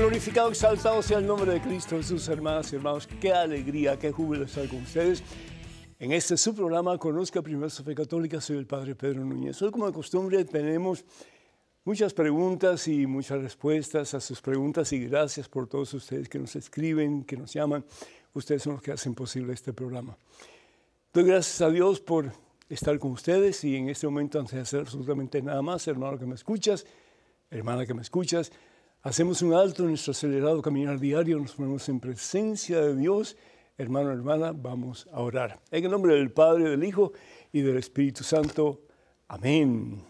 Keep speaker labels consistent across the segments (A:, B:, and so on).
A: Glorificado, exaltado sea el nombre de Cristo Jesús, hermanas y hermanos. Qué alegría, qué júbilo estar con ustedes. En este su programa, Conozca Primero su Fe Católica, soy el Padre Pedro Núñez. Hoy, como de costumbre, tenemos muchas preguntas y muchas respuestas a sus preguntas y gracias por todos ustedes que nos escriben, que nos llaman. Ustedes son los que hacen posible este programa. Doy gracias a Dios por estar con ustedes y en este momento, antes de hacer absolutamente nada más, hermano que me escuchas, hermana que me escuchas, Hacemos un alto en nuestro acelerado caminar diario, nos ponemos en presencia de Dios. Hermano, hermana, vamos a orar. En el nombre del Padre, del Hijo y del Espíritu Santo. Amén.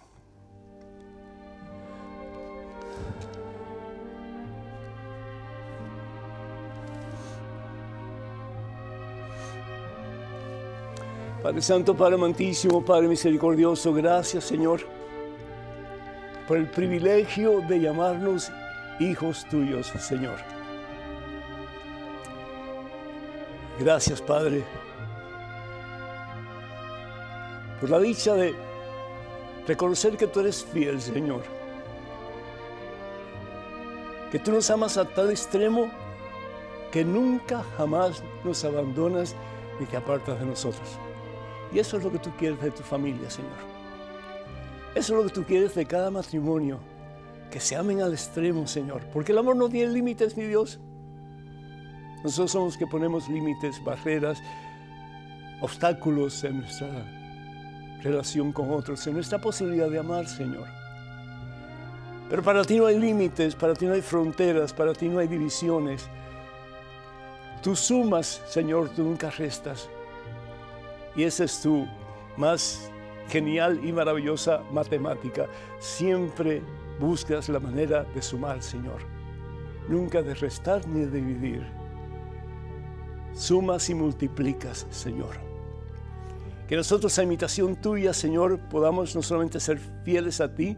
A: Padre Santo, Padre Amantísimo, Padre Misericordioso, gracias Señor por el privilegio de llamarnos hijos tuyos, Señor. Gracias, Padre, por la dicha de reconocer que tú eres fiel, Señor. Que tú nos amas a tal extremo que nunca jamás nos abandonas ni te apartas de nosotros. Y eso es lo que tú quieres de tu familia, Señor. Eso es lo que tú quieres de cada matrimonio que se amen al extremo, Señor, porque el amor no tiene límites, mi Dios. Nosotros somos los que ponemos límites, barreras, obstáculos en nuestra relación con otros, en nuestra posibilidad de amar, Señor. Pero para ti no hay límites, para ti no hay fronteras, para ti no hay divisiones. Tú sumas, Señor, tú nunca restas. Y esa es tu más genial y maravillosa matemática. Siempre buscas la manera de sumar, Señor. Nunca de restar ni de dividir. Sumas y multiplicas, Señor. Que nosotros a imitación tuya, Señor, podamos no solamente ser fieles a ti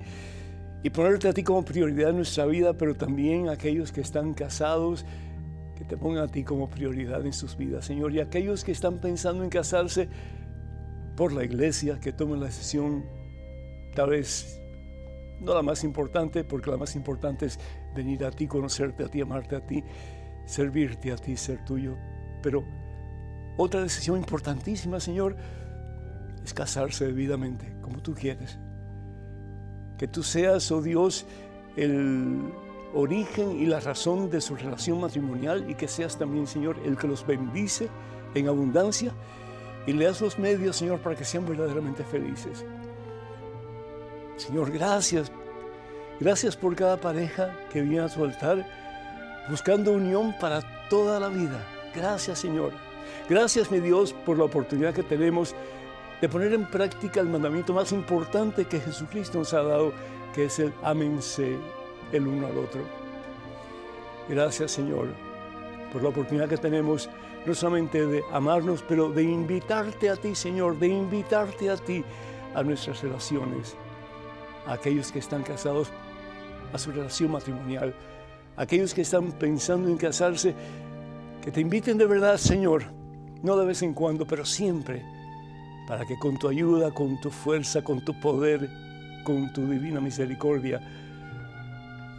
A: y ponerte a ti como prioridad en nuestra vida, pero también aquellos que están casados, que te pongan a ti como prioridad en sus vidas, Señor. Y aquellos que están pensando en casarse por la iglesia, que tomen la decisión tal vez no la más importante, porque la más importante es venir a ti, conocerte a ti, amarte a ti, servirte a ti, ser tuyo. Pero otra decisión importantísima, Señor, es casarse debidamente, como tú quieres. Que tú seas, oh Dios, el origen y la razón de su relación matrimonial y que seas también, Señor, el que los bendice en abundancia y le das los medios, Señor, para que sean verdaderamente felices. Señor, gracias. Gracias por cada pareja que viene a su altar buscando unión para toda la vida. Gracias, Señor. Gracias, mi Dios, por la oportunidad que tenemos de poner en práctica el mandamiento más importante que Jesucristo nos ha dado, que es el amense el uno al otro. Gracias, Señor, por la oportunidad que tenemos no solamente de amarnos, pero de invitarte a ti, Señor, de invitarte a ti a nuestras relaciones aquellos que están casados, a su relación matrimonial, aquellos que están pensando en casarse, que te inviten de verdad, Señor, no de vez en cuando, pero siempre, para que con tu ayuda, con tu fuerza, con tu poder, con tu divina misericordia,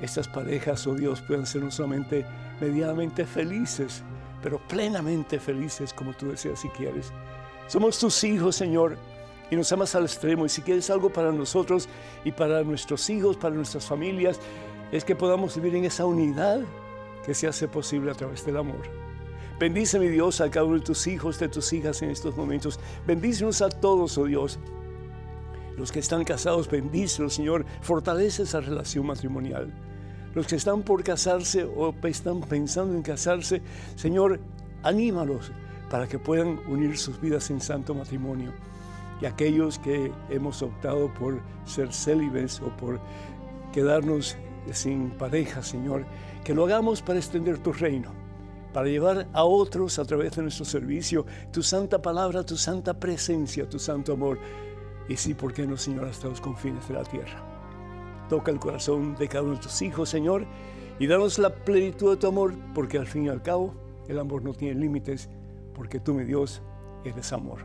A: estas parejas, oh Dios, puedan ser no solamente medianamente felices, pero plenamente felices como tú deseas y quieres. Somos tus hijos, Señor, y nos amas al extremo. Y si quieres algo para nosotros y para nuestros hijos, para nuestras familias, es que podamos vivir en esa unidad que se hace posible a través del amor. Bendice, mi Dios, a cada uno de tus hijos, de tus hijas en estos momentos. Bendícenos a todos, oh Dios. Los que están casados, bendícelos, Señor. Fortalece esa relación matrimonial. Los que están por casarse o están pensando en casarse, Señor, anímalos para que puedan unir sus vidas en santo matrimonio y aquellos que hemos optado por ser célibes o por quedarnos sin pareja, Señor, que lo hagamos para extender tu reino, para llevar a otros a través de nuestro servicio tu santa palabra, tu santa presencia, tu santo amor. Y sí, ¿por qué no, Señor, hasta los confines de la tierra? Toca el corazón de cada uno de tus hijos, Señor, y danos la plenitud de tu amor, porque al fin y al cabo el amor no tiene límites, porque tú, mi Dios, eres amor.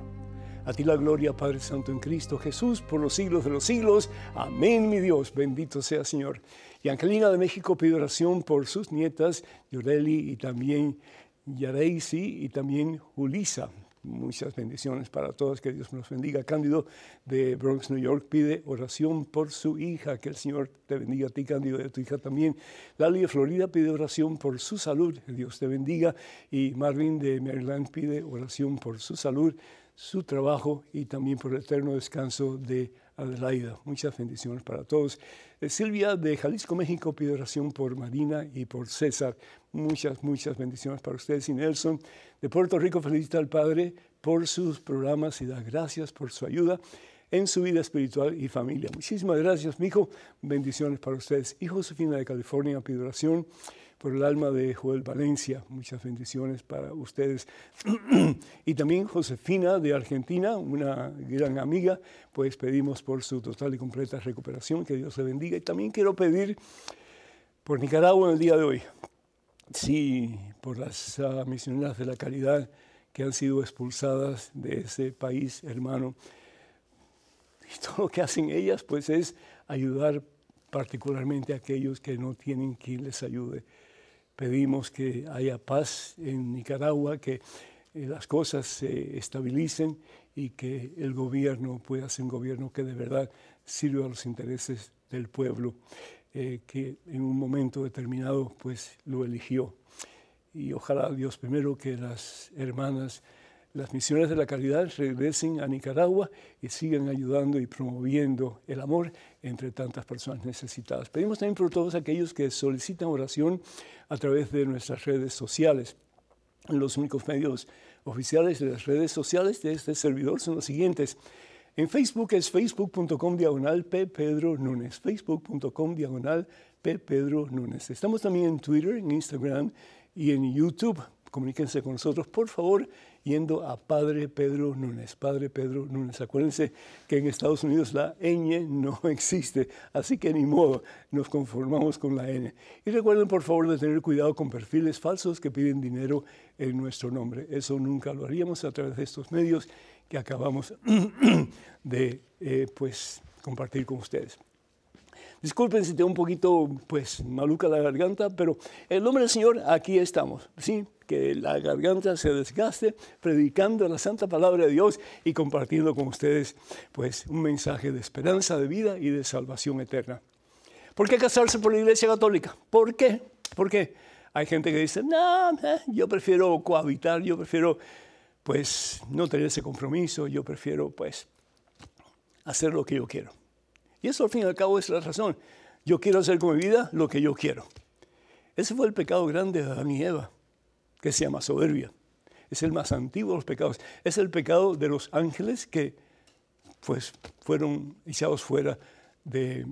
A: A ti la gloria, Padre Santo, en Cristo Jesús, por los siglos de los siglos. Amén, mi Dios. Bendito sea, Señor. Y Angelina de México pide oración por sus nietas, Yoreli y también Yareisi y también Julisa. Muchas bendiciones para todos, que Dios nos bendiga. Cándido de Bronx, New York, pide oración por su hija, que el Señor te bendiga a ti, Cándido, y a tu hija también. Lali de Florida pide oración por su salud, que Dios te bendiga. Y Marvin de Maryland pide oración por su salud, su trabajo y también por el eterno descanso de Adelaida. Muchas bendiciones para todos. Eh, Silvia de Jalisco, México, pide oración por Marina y por César. Muchas, muchas bendiciones para ustedes. Y Nelson de Puerto Rico felicita al Padre por sus programas y da gracias por su ayuda en su vida espiritual y familia. Muchísimas gracias, mi hijo. Bendiciones para ustedes. Y Josefina de California pide oración por el alma de Joel Valencia. Muchas bendiciones para ustedes. y también Josefina de Argentina, una gran amiga, pues pedimos por su total y completa recuperación, que Dios le bendiga. Y también quiero pedir por Nicaragua en el día de hoy. Sí, por las uh, misioneras de la caridad que han sido expulsadas de ese país hermano. Y todo lo que hacen ellas, pues es ayudar particularmente a aquellos que no tienen quien les ayude pedimos que haya paz en Nicaragua, que eh, las cosas se estabilicen y que el gobierno pueda ser un gobierno que de verdad sirva a los intereses del pueblo, eh, que en un momento determinado pues lo eligió. Y ojalá Dios primero que las hermanas las misiones de la caridad regresen a Nicaragua y sigan ayudando y promoviendo el amor entre tantas personas necesitadas. Pedimos también por todos aquellos que solicitan oración a través de nuestras redes sociales. Los únicos medios oficiales de las redes sociales de este servidor son los siguientes. En Facebook es facebook.com diagonal P. Pedro Núñez. Facebook.com diagonal P. Pedro Núñez. Estamos también en Twitter, en Instagram y en YouTube. Comuníquense con nosotros, por favor yendo a Padre Pedro Núñez. Padre Pedro Núñez. Acuérdense que en Estados Unidos la ñ no existe, así que ni modo, nos conformamos con la N. Y recuerden por favor de tener cuidado con perfiles falsos que piden dinero en nuestro nombre. Eso nunca lo haríamos a través de estos medios que acabamos de eh, pues, compartir con ustedes. Disculpen si tengo un poquito pues maluca la garganta, pero el nombre del Señor aquí estamos, ¿sí? que la garganta se desgaste predicando la santa palabra de Dios y compartiendo con ustedes pues un mensaje de esperanza de vida y de salvación eterna. ¿Por qué casarse por la Iglesia Católica? ¿Por qué? Porque hay gente que dice, no, eh, yo prefiero cohabitar, yo prefiero pues no tener ese compromiso, yo prefiero pues hacer lo que yo quiero. Y eso al fin y al cabo es la razón. Yo quiero hacer con mi vida lo que yo quiero. Ese fue el pecado grande de Adán y Eva que se llama soberbia. Es el más antiguo de los pecados. Es el pecado de los ángeles que pues, fueron echados fuera del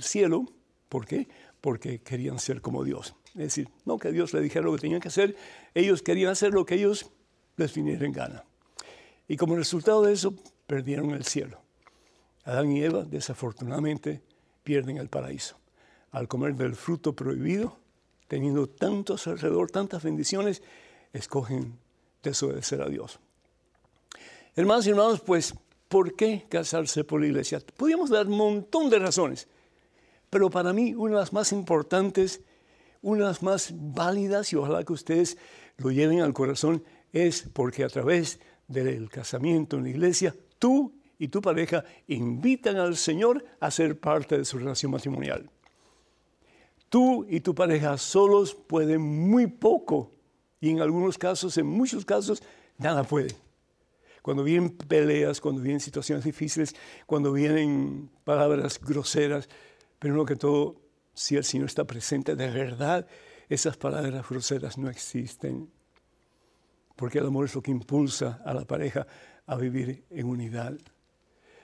A: cielo. ¿Por qué? Porque querían ser como Dios. Es decir, no que Dios le dijera lo que tenían que hacer, ellos querían hacer lo que ellos les viniera en gana. Y como resultado de eso, perdieron el cielo. Adán y Eva, desafortunadamente, pierden el paraíso. Al comer del fruto prohibido, teniendo tantos alrededor, tantas bendiciones, escogen desobedecer a Dios. Hermanos y hermanos, pues, ¿por qué casarse por la iglesia? Podríamos dar un montón de razones, pero para mí una de las más importantes, una de las más válidas, y ojalá que ustedes lo lleven al corazón, es porque a través del casamiento en la iglesia, tú y tu pareja invitan al Señor a ser parte de su relación matrimonial. Tú y tu pareja solos pueden muy poco y en algunos casos, en muchos casos, nada pueden. Cuando vienen peleas, cuando vienen situaciones difíciles, cuando vienen palabras groseras, pero no que todo, si el Señor está presente de verdad, esas palabras groseras no existen. Porque el amor es lo que impulsa a la pareja a vivir en unidad.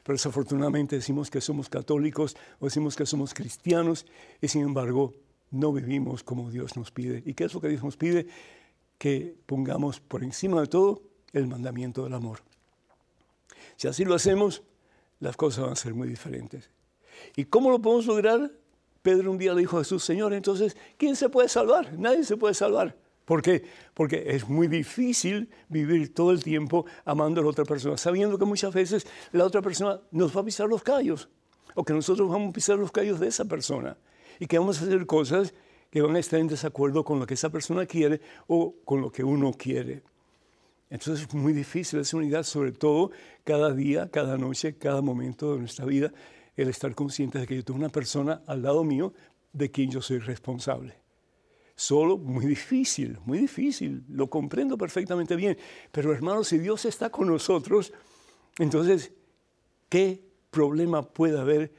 A: Pero desafortunadamente decimos que somos católicos o decimos que somos cristianos y sin embargo no vivimos como Dios nos pide. ¿Y qué es lo que Dios nos pide? que pongamos por encima de todo el mandamiento del amor. Si así lo hacemos, las cosas van a ser muy diferentes. ¿Y cómo lo podemos lograr? Pedro un día le dijo a Jesús, Señor, entonces, ¿quién se puede salvar? Nadie se puede salvar. ¿Por qué? Porque es muy difícil vivir todo el tiempo amando a la otra persona, sabiendo que muchas veces la otra persona nos va a pisar los callos, o que nosotros vamos a pisar los callos de esa persona, y que vamos a hacer cosas que van a estar en desacuerdo con lo que esa persona quiere o con lo que uno quiere. Entonces es muy difícil esa unidad, sobre todo cada día, cada noche, cada momento de nuestra vida, el estar consciente de que yo tengo una persona al lado mío de quien yo soy responsable. Solo, muy difícil, muy difícil, lo comprendo perfectamente bien. Pero hermanos, si Dios está con nosotros, entonces, ¿qué problema puede haber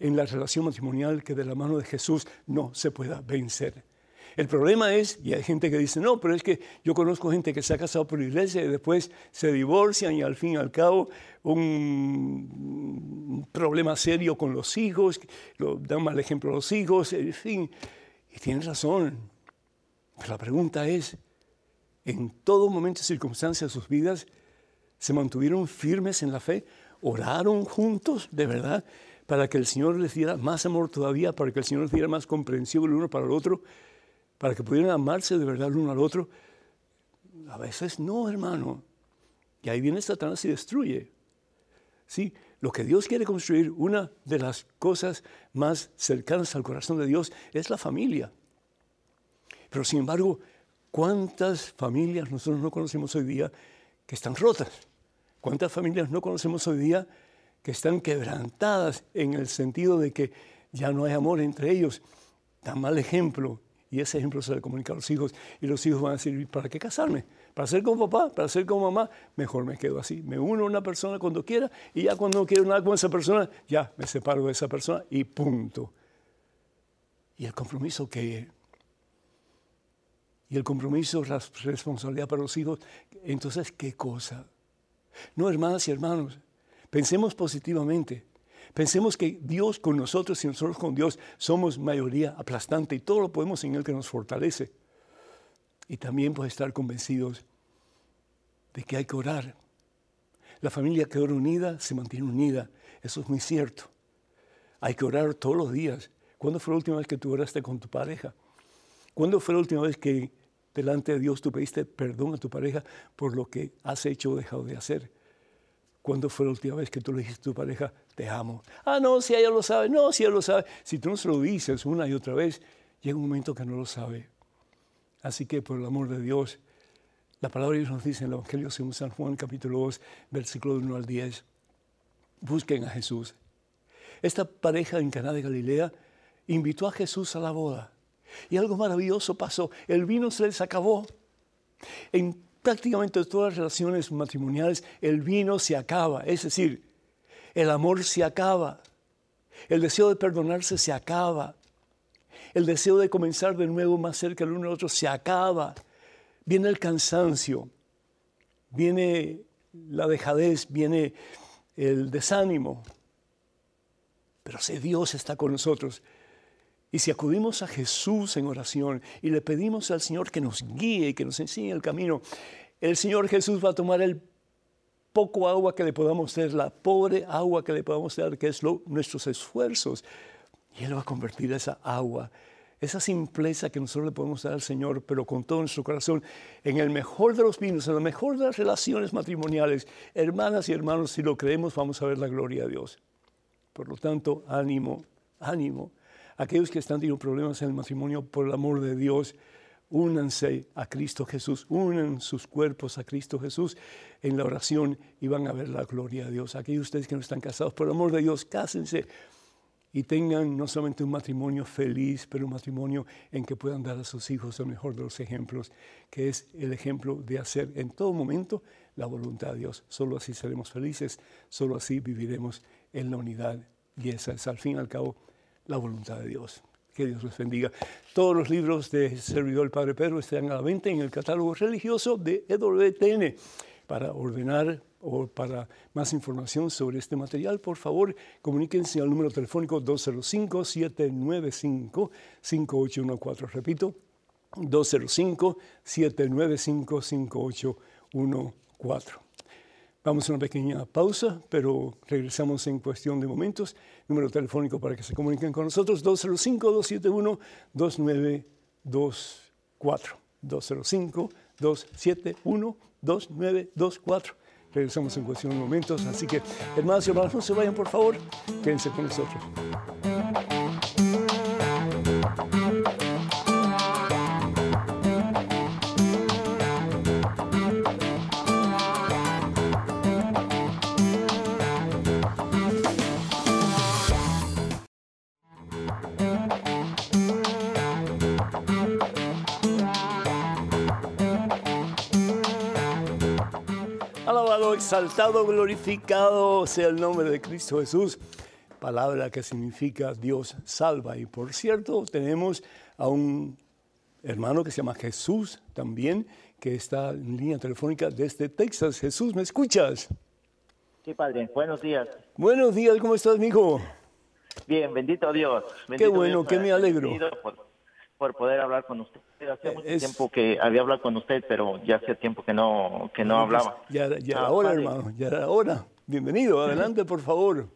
A: en la relación matrimonial que de la mano de Jesús no se pueda vencer? El problema es, y hay gente que dice, no, pero es que yo conozco gente que se ha casado por iglesia y después se divorcian y al fin y al cabo un problema serio con los hijos, lo, dan mal ejemplo a los hijos, en fin. Y tienen razón. Pero la pregunta es, ¿en todo momento y circunstancia de sus vidas se mantuvieron firmes en la fe? ¿Oraron juntos de verdad para que el Señor les diera más amor todavía, para que el Señor les diera más comprensión el uno para el otro? para que pudieran amarse de verdad el uno al otro. A veces no, hermano. Y ahí viene Satanás y destruye. Sí, lo que Dios quiere construir, una de las cosas más cercanas al corazón de Dios es la familia. Pero sin embargo, ¿cuántas familias nosotros no conocemos hoy día que están rotas? ¿Cuántas familias no conocemos hoy día que están quebrantadas en el sentido de que ya no hay amor entre ellos? Tan mal ejemplo y ese ejemplo se le comunica a los hijos y los hijos van a decir, ¿para qué casarme? ¿Para ser como papá? ¿Para ser como mamá? Mejor me quedo así. Me uno a una persona cuando quiera y ya cuando no quiero nada con esa persona, ya me separo de esa persona y punto. ¿Y el compromiso qué? Y el compromiso, la responsabilidad para los hijos, entonces, ¿qué cosa? No, hermanas y hermanos, pensemos positivamente. Pensemos que Dios con nosotros y nosotros con Dios somos mayoría aplastante y todo lo podemos en Él que nos fortalece. Y también pues estar convencidos de que hay que orar. La familia que ora unida se mantiene unida. Eso es muy cierto. Hay que orar todos los días. ¿Cuándo fue la última vez que tú oraste con tu pareja? ¿Cuándo fue la última vez que delante de Dios tú pediste perdón a tu pareja por lo que has hecho o dejado de hacer? ¿Cuándo fue la última vez que tú le dijiste a tu pareja, te amo? Ah, no, si ella lo sabe, no, si ella lo sabe. Si tú no se lo dices una y otra vez, llega un momento que no lo sabe. Así que por el amor de Dios, la palabra de Dios nos dice en el Evangelio según San Juan capítulo 2, versículo 1 al 10, busquen a Jesús. Esta pareja en Caná de Galilea invitó a Jesús a la boda. Y algo maravilloso pasó. El vino se les acabó. En prácticamente todas las relaciones matrimoniales el vino se acaba, es decir, el amor se acaba, el deseo de perdonarse se acaba, el deseo de comenzar de nuevo más cerca el uno del otro se acaba, viene el cansancio, viene la dejadez, viene el desánimo. Pero si Dios está con nosotros, y si acudimos a Jesús en oración y le pedimos al Señor que nos guíe y que nos enseñe el camino, el Señor Jesús va a tomar el poco agua que le podamos dar, la pobre agua que le podamos dar, que es lo, nuestros esfuerzos, y Él va a convertir esa agua, esa simpleza que nosotros le podemos dar al Señor, pero con todo nuestro corazón, en el mejor de los vinos, en la mejor de las relaciones matrimoniales. Hermanas y hermanos, si lo creemos, vamos a ver la gloria de Dios. Por lo tanto, ánimo, ánimo Aquellos que están teniendo problemas en el matrimonio, por el amor de Dios, únanse a Cristo Jesús, unan sus cuerpos a Cristo Jesús en la oración y van a ver la gloria de Dios. Aquellos ustedes que no están casados, por el amor de Dios, cásense y tengan no solamente un matrimonio feliz, pero un matrimonio en que puedan dar a sus hijos el mejor de los ejemplos, que es el ejemplo de hacer en todo momento la voluntad de Dios. Solo así seremos felices, solo así viviremos en la unidad y esa es al fin y al cabo la voluntad de Dios. Que Dios los bendiga. Todos los libros de Servidor el Padre Pedro están a la venta en el catálogo religioso de EWTN. Para ordenar o para más información sobre este material, por favor, comuníquense al número telefónico 205-795-5814. Repito, 205-795-5814. Vamos a una pequeña pausa, pero regresamos en cuestión de momentos. Número telefónico para que se comuniquen con nosotros, 205-271-2924. 205-271-2924. Regresamos en cuestión de momentos, así que hermanos y hermanos, no se vayan por favor, quédense con nosotros. Exaltado, glorificado sea el nombre de Cristo Jesús, palabra que significa Dios salva. Y por cierto, tenemos a un hermano que se llama Jesús también, que está en línea telefónica desde Texas. Jesús, ¿me escuchas?
B: Sí, padre. Buenos días.
A: Buenos días, ¿cómo estás, mijo?
B: Bien, bendito Dios.
A: Qué bueno, que me alegro.
B: por poder hablar con usted. Hace mucho tiempo que había hablado con usted, pero ya hace tiempo que no, que no hablaba.
A: Ya, ya era hora, hermano, ya era hora. Bienvenido, adelante, por favor.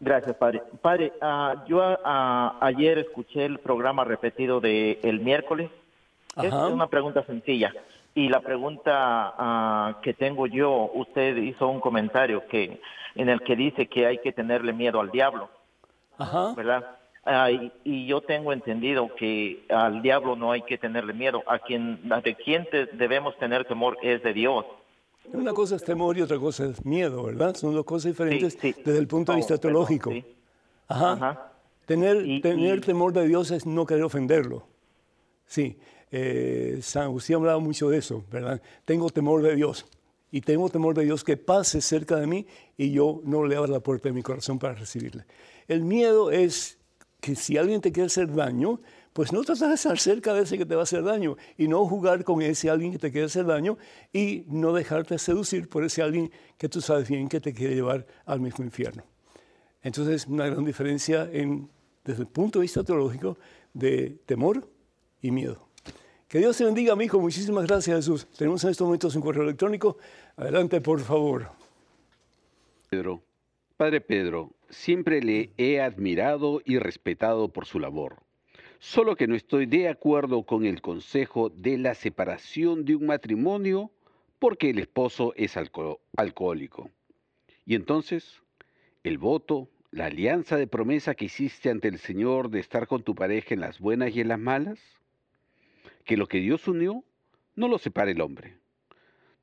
B: Gracias, padre. Padre, uh, yo uh, ayer escuché el programa repetido de el miércoles. Es una pregunta sencilla. Y la pregunta uh, que tengo yo, usted hizo un comentario que en el que dice que hay que tenerle miedo al diablo. Ajá. ¿Verdad? Y, yo tengo entendido que al diablo no hay que tenerle miedo. A quien, de quien debemos tener temor es de Dios.
A: Una cosa es temor y otra cosa es miedo, ¿verdad? Son dos cosas diferentes desde el punto de vista teológico. Ajá. Tener, tener temor de Dios es no querer ofenderlo. Sí. Eh, San Agustín hablaba mucho de eso, ¿verdad? Tengo temor de Dios. Y tengo temor de Dios que pase cerca de mí y yo no le abra la puerta de mi corazón para recibirle. El miedo es que si alguien te quiere hacer daño, pues no tratar de estar cerca de ese que te va a hacer daño y no jugar con ese alguien que te quiere hacer daño y no dejarte seducir por ese alguien que tú sabes bien que te quiere llevar al mismo infierno. Entonces, una gran diferencia en, desde el punto de vista teológico de temor y miedo. Que Dios te bendiga, amigo. Muchísimas gracias, Jesús. Tenemos en estos momentos un correo electrónico. Adelante, por favor.
C: Pedro. Padre Pedro, siempre le he admirado y respetado por su labor. Solo que no estoy de acuerdo con el consejo de la separación de un matrimonio porque el esposo es alcohólico. Y entonces, el voto, la alianza de promesa que hiciste ante el Señor de estar con tu pareja en las buenas y en las malas, que lo que Dios unió, no lo separe el hombre.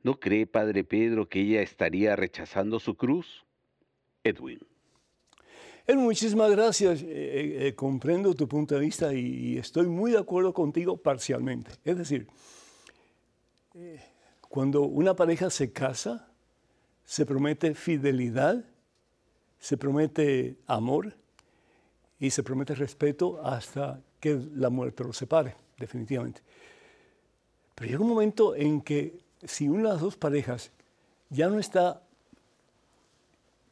C: ¿No cree, Padre Pedro, que ella estaría rechazando su cruz? Edwin.
A: Edwin, muchísimas gracias. Eh, eh, eh, comprendo tu punto de vista y, estoy muy de acuerdo contigo parcialmente. Es decir, cuando una pareja se casa, se promete fidelidad, se promete amor y se promete respeto hasta que la muerte los separe, definitivamente. Pero llega un momento en que si una de las dos parejas ya no está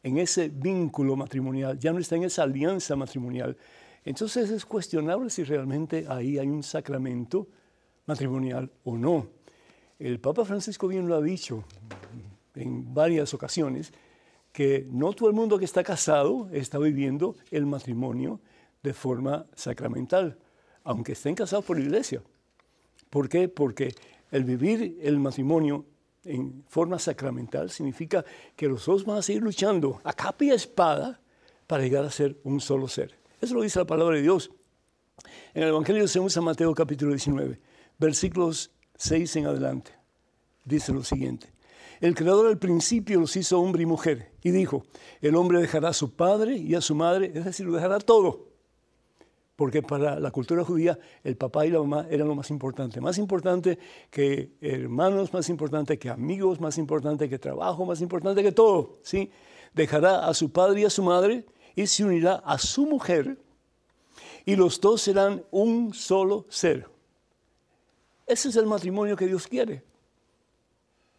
A: en ese vínculo matrimonial, ya no está en esa alianza matrimonial. Entonces es cuestionable si realmente ahí hay un sacramento matrimonial o no. El Papa Francisco bien lo ha dicho en varias ocasiones, que no todo el mundo que está casado está viviendo el matrimonio de forma sacramental, aunque estén casados por iglesia. ¿Por qué? Porque el vivir el matrimonio en forma sacramental significa que los dos van a seguir luchando a capa y espada para llegar a ser un solo ser. Eso lo dice la palabra de Dios. En el Evangelio según San Mateo capítulo 19, versículos 6 en adelante, dice lo siguiente. El Creador al principio los hizo hombre y mujer y dijo, el hombre dejará a su padre y a su madre, es decir, lo dejará todo porque para la cultura judía el papá y la mamá eran lo más importante, más importante que hermanos, más importante que amigos, más importante que trabajo, más importante que todo, ¿sí? Dejará a su padre y a su madre y se unirá a su mujer y los dos serán un solo ser. Ese es el matrimonio que Dios quiere.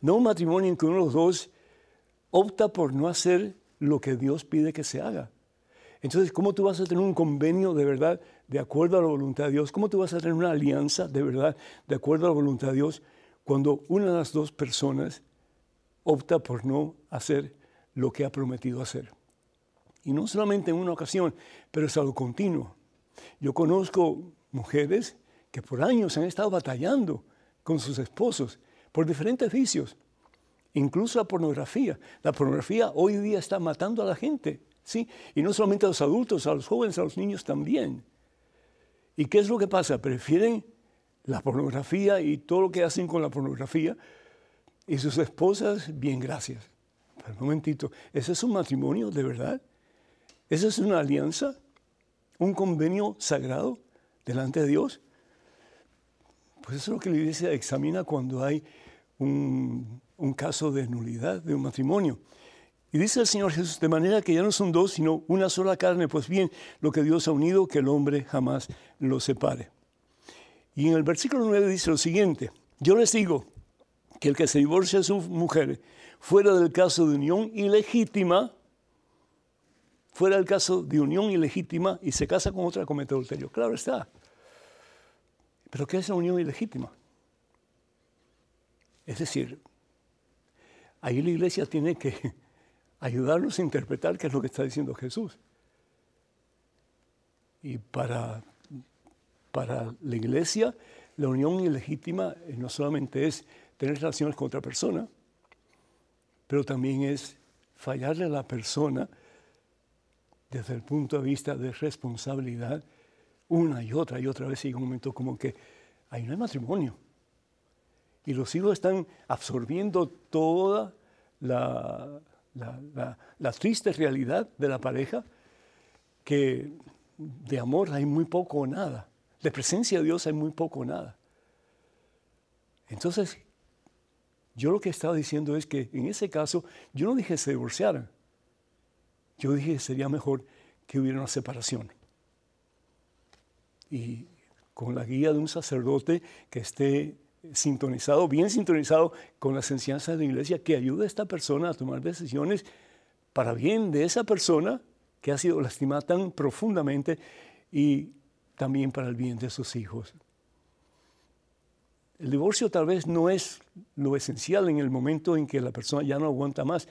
A: No un matrimonio en que uno de los dos opta por no hacer lo que Dios pide que se haga. Entonces, ¿cómo tú vas a tener un convenio de verdad de acuerdo a la voluntad de Dios. ¿Cómo tú vas a tener una alianza de verdad de acuerdo a la voluntad de Dios cuando una de las dos personas opta por no hacer lo que ha prometido hacer? Y no solamente en una ocasión, pero es algo continuo. Yo conozco mujeres que por años han estado batallando con sus esposos por diferentes vicios, incluso la pornografía. La pornografía hoy día está matando a la gente, ¿sí? Y no solamente a los adultos, a los jóvenes, a los niños también. ¿Y qué es lo que pasa? Prefieren la pornografía y todo lo que hacen con la pornografía y sus esposas, bien, gracias. Pero un momentito, ¿ese es un matrimonio de verdad? ¿Esa es una alianza? ¿Un convenio sagrado delante de Dios? Pues eso es lo que la iglesia examina cuando hay un, caso de nulidad de un matrimonio. Y dice el Señor Jesús, de manera que ya no son dos, sino una sola carne, pues bien, lo que Dios ha unido, que el hombre jamás lo separe. Y en el versículo 9 dice lo siguiente, yo les digo que el que se divorcia de su mujer fuera del caso de unión ilegítima, fuera del caso de unión ilegítima y se casa con otra comete adulterio. Claro está. Pero ¿qué es la unión ilegítima? Es decir, ahí la iglesia tiene que ayudarnos a interpretar qué es lo que está diciendo Jesús. Y para, para la iglesia, la unión ilegítima eh, no solamente es tener relaciones con otra persona, pero también es fallarle a la persona desde el punto de vista de responsabilidad una y otra y otra vez llega un momento como que ahí no hay matrimonio. Y los hijos están absorbiendo toda la, la, triste realidad de la pareja, que de amor hay muy poco o nada, de presencia de Dios hay muy poco o nada. Entonces, yo lo que estaba diciendo es que en ese caso, yo no dije que se divorciaran, yo dije que sería mejor que hubiera una separación. Y con la guía de un sacerdote que esté sintonizado, bien sintonizado con las enseñanzas de la iglesia, que ayude a esta persona a tomar decisiones para bien de esa persona que ha sido lastimada tan profundamente y también para el bien de sus hijos. El divorcio tal vez no es lo esencial en el momento en que la persona ya no aguanta más,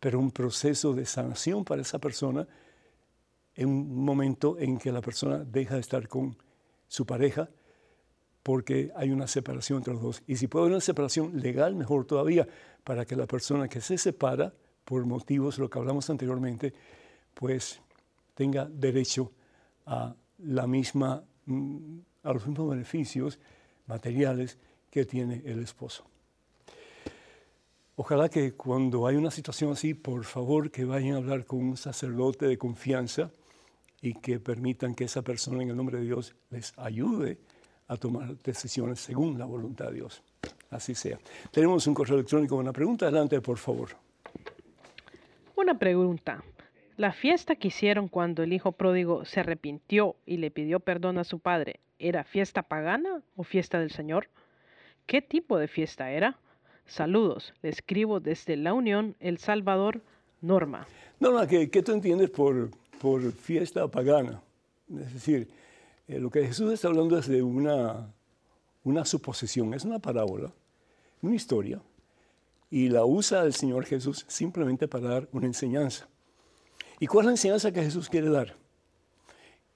A: pero un proceso de sanación para esa persona en un momento en que la persona deja de estar con su pareja porque hay una separación entre los dos. Y si puede haber una separación legal, mejor todavía, para que la persona que se separa, por motivos, lo que hablamos anteriormente, pues tenga derecho a, la misma, mm, a los mismos beneficios materiales que tiene el esposo. Ojalá que cuando hay una situación así, por favor que vayan a hablar con un sacerdote de confianza y que permitan que esa persona en el nombre de Dios les ayude a tomar decisiones según la voluntad de Dios. Así sea. Tenemos un correo electrónico con una pregunta. Adelante, por favor.
D: Una pregunta. ¿La fiesta que hicieron cuando el hijo pródigo se arrepintió y le pidió perdón a su padre era fiesta pagana o fiesta del Señor? ¿Qué tipo de fiesta era? Saludos, le escribo desde La Unión, El Salvador, Norma.
A: Norma, ¿qué, qué tú entiendes por por fiesta pagana. Es decir, eh, lo que Jesús está hablando es de una, una suposición, es una parábola, una historia, y la usa el Señor Jesús simplemente para dar una enseñanza. ¿Y cuál es la enseñanza que Jesús quiere dar?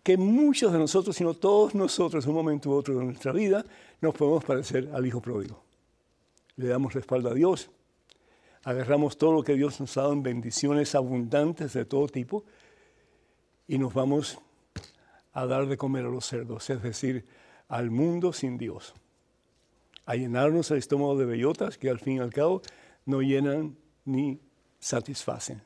A: Que muchos de nosotros, sino todos nosotros, en un momento u otro de nuestra vida, nos podemos parecer al Hijo Pródigo. Le damos respaldo a Dios, agarramos todo lo que Dios nos ha dado en bendiciones abundantes de todo tipo, y nos vamos a dar de comer a los cerdos, es decir, al mundo sin Dios. A llenarnos el estómago de bellotas que al fin y al cabo no llenan ni satisfacen.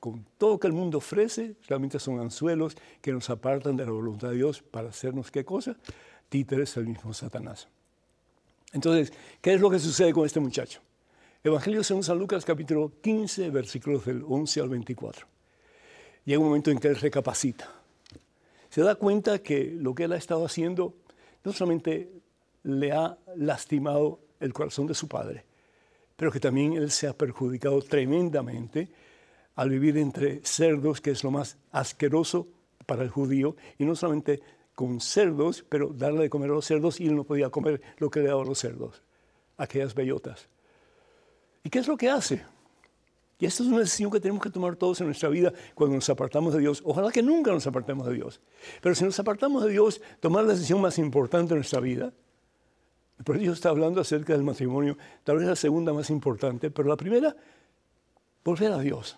A: Con todo que el mundo ofrece, realmente son anzuelos que nos apartan de la voluntad de Dios para hacernos qué cosa? Títeres del mismo Satanás. Entonces, ¿qué es lo que sucede con este muchacho? Evangelio según San Lucas capítulo 15, versículos del 11 al 24 llega un momento en que él recapacita. Se da cuenta que lo que él ha estado haciendo no solamente le ha lastimado el corazón de su padre, pero que también él se ha perjudicado tremendamente al vivir entre cerdos, que es lo más asqueroso para el judío, y no solamente con cerdos, pero darle de comer a los cerdos y él no podía comer lo que le daban los cerdos, aquellas bellotas. ¿Y qué es lo que hace? Y esta es una decisión que tenemos que tomar todos en nuestra vida cuando nos apartamos de Dios. Ojalá que nunca nos apartemos de Dios. Pero si nos apartamos de Dios, tomar la decisión más importante de nuestra vida. Por eso está hablando acerca del matrimonio, tal vez la segunda más importante, pero la primera, volver a Dios.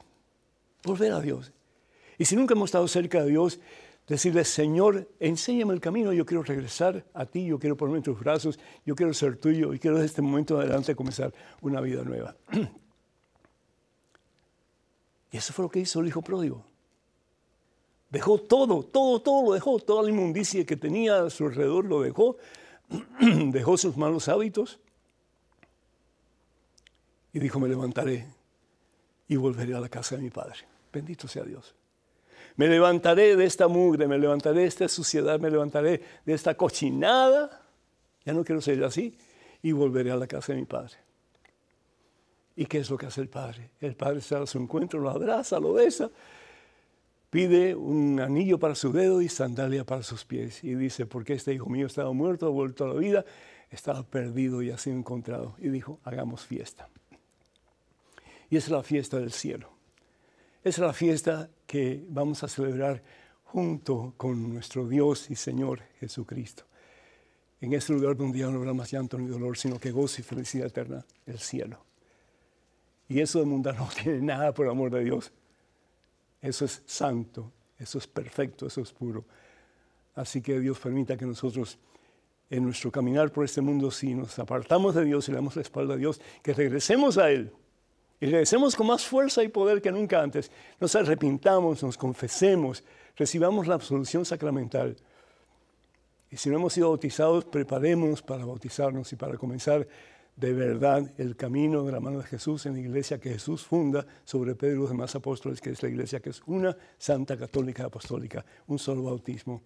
A: Volver a Dios. Y si nunca hemos estado cerca de Dios, decirle, Señor, enséñame el camino, yo quiero regresar a ti, yo quiero ponerme en tus brazos, yo quiero ser tuyo y quiero desde este momento adelante comenzar una vida nueva. Y eso fue lo que hizo el hijo pródigo. Dejó todo, todo, todo lo dejó, toda la inmundicia que tenía a su alrededor lo dejó, dejó sus malos hábitos y dijo, me levantaré y volveré a la casa de mi padre. Bendito sea Dios. Me levantaré de esta mugre, me levantaré de esta suciedad, me levantaré de esta cochinada. Ya no quiero ser así. Y volveré a la casa de mi padre. ¿Y qué es lo que hace el padre? El padre sale a su encuentro, lo abraza, lo besa, pide un anillo para su dedo y sandalia para sus pies. Y dice, porque este hijo mío estaba muerto, ha vuelto a la vida, estaba perdido y ha sido encontrado. Y dijo, hagamos fiesta. Y es la fiesta del cielo. Es la fiesta que vamos a celebrar junto con nuestro Dios y Señor Jesucristo. En este lugar donde ya no habrá más llanto ni dolor, sino que gozo y felicidad eterna, el cielo. Y eso de mundano no tiene nada por amor de Dios. Eso es santo, eso es perfecto, eso es puro. Así que Dios permita que nosotros en nuestro caminar por este mundo, si nos apartamos de Dios y le damos la espalda a Dios, que regresemos a Él. Y regresemos con más fuerza y poder que nunca antes. Nos arrepintamos, nos confesemos, recibamos la absolución sacramental. Y si no hemos sido bautizados, preparémonos para bautizarnos y para comenzar de verdad el camino de la mano de Jesús en la iglesia que Jesús funda sobre Pedro y los demás apóstoles, que es la iglesia que es una santa católica apostólica, un solo bautismo.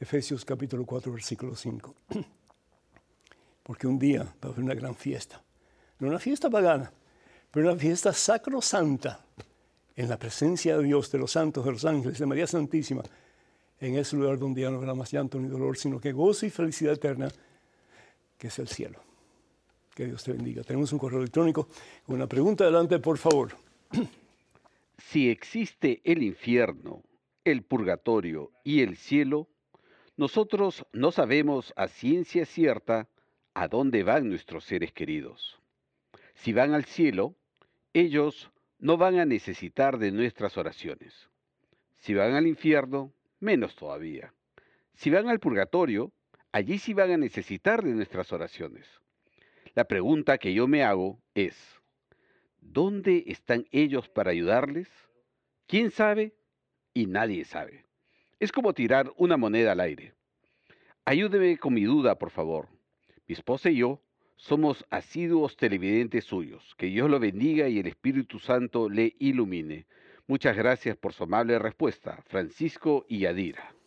A: Efesios capítulo 4, versículo 5. Porque un día va a haber una gran fiesta, no una fiesta pagana, pero una fiesta sacrosanta en la presencia de Dios, de los santos, de los ángeles, de María Santísima, en ese lugar donde ya no habrá más llanto ni dolor, sino que gozo y felicidad eterna, que es el cielo. Que Dios te bendiga. Tenemos un correo electrónico una pregunta. Adelante, por favor.
C: Si existe el infierno, el purgatorio y el cielo, nosotros no sabemos a ciencia cierta a dónde van nuestros seres queridos. Si van al cielo, ellos no van a necesitar de nuestras oraciones. Si van al infierno, menos todavía. Si van al purgatorio, allí sí van a necesitar de nuestras oraciones. La pregunta que yo me hago es, ¿dónde están ellos para ayudarles? ¿Quién sabe? Y nadie sabe. Es como tirar una moneda al aire. Ayúdeme con mi duda, por favor. Mi esposa y yo somos asiduos televidentes suyos. Que Dios lo bendiga y el Espíritu Santo le ilumine. Muchas gracias por su amable respuesta. Francisco y Yadira.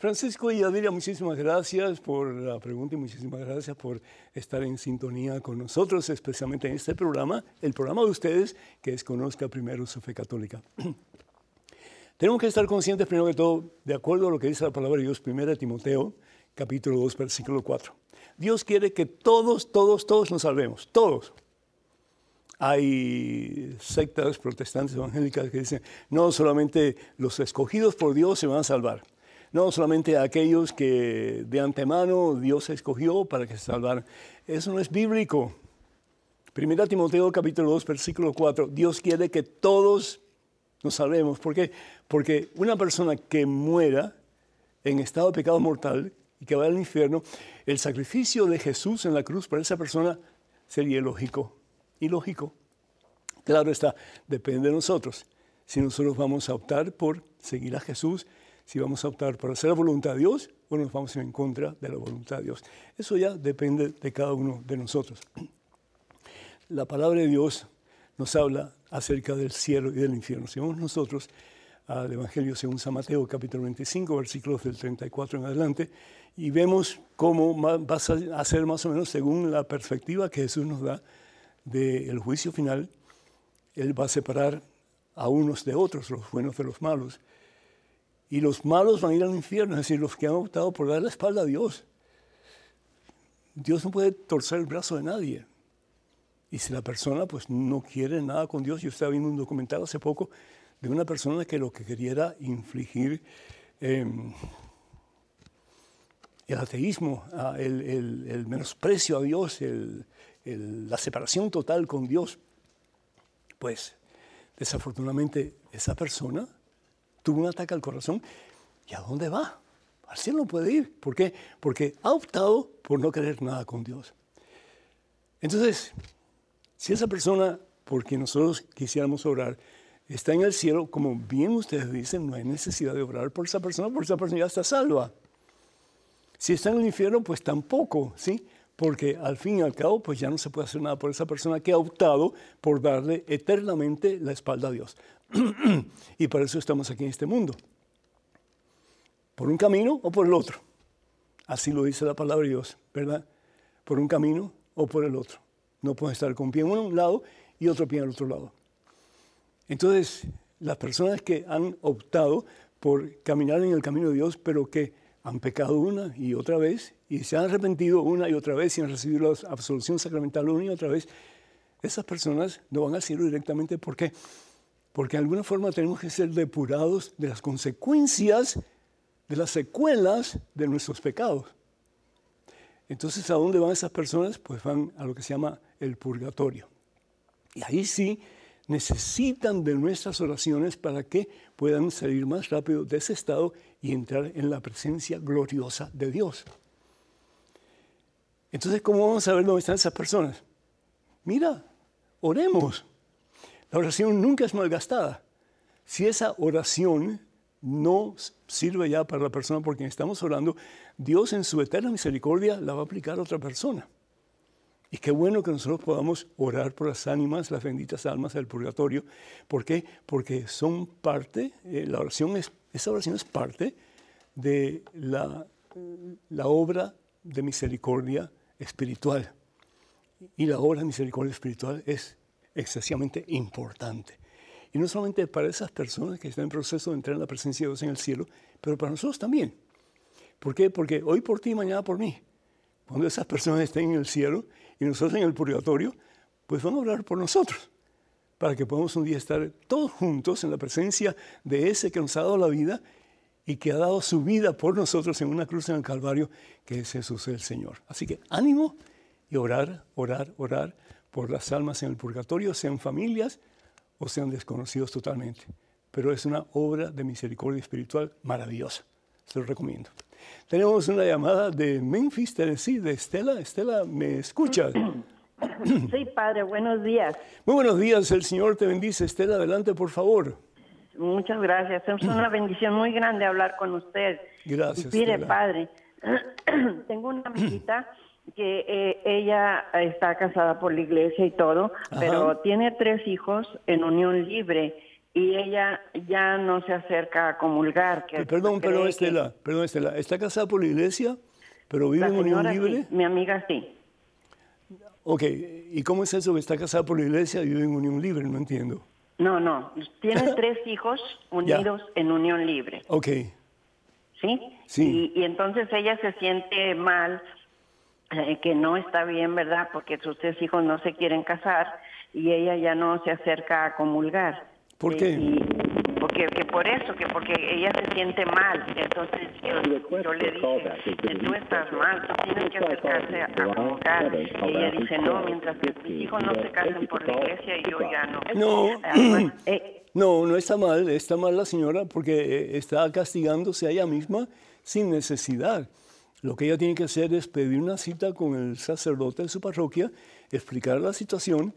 A: Francisco y Adriana, muchísimas gracias por la pregunta y muchísimas gracias por estar en sintonía con nosotros, especialmente en este programa, el programa de ustedes, que es Conozca Primero su Fe Católica. Tenemos que estar conscientes, primero que todo, de acuerdo a lo que dice la palabra de Dios, 1 Timoteo, capítulo 2, versículo 4. Dios quiere que todos, todos, todos nos salvemos, todos. Hay sectas protestantes evangélicas que dicen, no solamente los escogidos por Dios se van a salvar no solamente a aquellos que de antemano Dios escogió para que se salvaran. Eso no es bíblico. Primera Timoteo capítulo 2, versículo 4, Dios quiere que todos nos salvemos. ¿Por qué? Porque una persona que muera en estado de pecado mortal y que va al infierno, el sacrificio de Jesús en la cruz para esa persona sería ilógico. Ilógico. Claro está, depende de nosotros. Si nosotros vamos a optar por seguir a Jesús si vamos a optar por hacer la voluntad de Dios o nos vamos en contra de la voluntad de Dios. Eso ya depende de cada uno de nosotros. La palabra de Dios nos habla acerca del cielo y del infierno. Si vamos nosotros al Evangelio según San Mateo, capítulo 25, versículos del 34 en adelante, y vemos cómo va a ser más o menos según la perspectiva que Jesús nos da del juicio final. Él va a separar a unos de otros, los buenos de los malos y los malos van a ir al infierno, es decir, los que han optado por dar la espalda a Dios. Dios no puede torcer el brazo de nadie. Y si la persona pues no quiere nada con Dios, yo estaba viendo un documental hace poco de una persona que lo que quería era infligir em, el ateísmo, el, menosprecio a Dios, la separación total con Dios. Pues desafortunadamente esa persona tuvo un ataque al corazón. ¿Y a dónde va? Al cielo no puede ir. ¿Por qué? Porque ha optado por no querer nada con Dios. Entonces, si esa persona por quien nosotros quisiéramos orar está en el cielo, como bien ustedes dicen, no hay necesidad de orar por esa persona, porque esa persona ya está salva. Si está en el infierno, pues tampoco, ¿sí? Porque al fin y al cabo, pues ya no se puede hacer nada por esa persona que ha optado por darle eternamente la espalda a Dios. Y por eso estamos aquí en este mundo. Por un camino o por el otro. Así lo dice la palabra de Dios, ¿verdad? Por un camino o por el otro. No pueden estar con pie en un lado y otro pie en el otro lado. Entonces, las personas que han optado por caminar en el camino de Dios, pero que han pecado una y otra vez, y se han arrepentido una y otra vez y han recibido la absolución sacramental una y otra vez, esas personas no van al cielo directamente. ¿Por qué? Porque de alguna forma tenemos que ser depurados de las consecuencias, de las secuelas de nuestros pecados. Entonces, ¿a dónde van esas personas? Pues van a lo que se llama el purgatorio. Y ahí sí necesitan de nuestras oraciones para que puedan salir más rápido de ese estado y entrar en la presencia gloriosa de Dios. Entonces, ¿cómo vamos a ver dónde están esas personas? Mira, oremos. La oración nunca es malgastada. Si esa oración no sirve ya para la persona por quien estamos orando, Dios en su eterna misericordia la va a aplicar a otra persona. Y qué bueno que nosotros podamos orar por las ánimas, las benditas almas del purgatorio. ¿Por qué? Porque son parte, eh, la oración es, esa oración es parte de la, la obra de misericordia espiritual. Y la obra de misericordia espiritual es excesivamente importante. Y no solamente para esas personas que están en proceso de entrar en la presencia de Dios en el cielo, pero para nosotros también. ¿Por qué? Porque hoy por ti, mañana por mí. Cuando esas personas estén en el cielo y nosotros en el purgatorio, pues van a hablar por nosotros, para que podamos un día estar todos juntos en la presencia de ese que nos ha dado la vida y que ha dado su vida por nosotros en una cruz en el Calvario, que es Jesús el Señor. Así que ánimo y orar, orar, orar por las almas en el purgatorio, sean familias o sean desconocidos totalmente. Pero es una obra de misericordia espiritual maravillosa. Se lo recomiendo. Tenemos una llamada de Memphis, Tennessee, de Estela. Estela, ¿me escuchas?
E: Sí, padre, buenos días.
A: Muy buenos días, el Señor te bendice. Estela, adelante, por favor.
E: Muchas gracias. Es una bendición muy grande hablar con usted.
A: Gracias.
E: Mire, padre, tengo una amiguita que eh, ella está casada por la iglesia y todo, pero tiene tres hijos en unión libre y ella ya no se acerca a comulgar. Que
A: perdón, perdón, Estela, perdón, Estela, ¿está casada por la iglesia, pero vive en unión libre?
E: mi amiga sí.
A: Ok, ¿y cómo es eso que está casada por la iglesia y vive en unión libre? No entiendo.
E: No, no, tiene tres hijos unidos en unión libre.
A: Ok.
E: ¿Sí?
A: Sí.
E: Y, y entonces ella se siente mal eh, que no está bien, ¿verdad? Porque sus tres hijos no se quieren casar y ella ya no se acerca a comulgar.
A: ¿Por qué?
E: porque que por eso, que porque ella se siente mal. Entonces yo, le dije, tú estás mal, tú tienes que acercarse a comulgar. Y ella dice, no, mientras que mis hijos no se casen por la iglesia y yo ya no.
A: No. Eh, no, no está mal, está mal la señora porque eh, está castigándose a ella misma sin necesidad. Lo que ella tiene que hacer es pedir una cita con el sacerdote de su parroquia, explicar la situación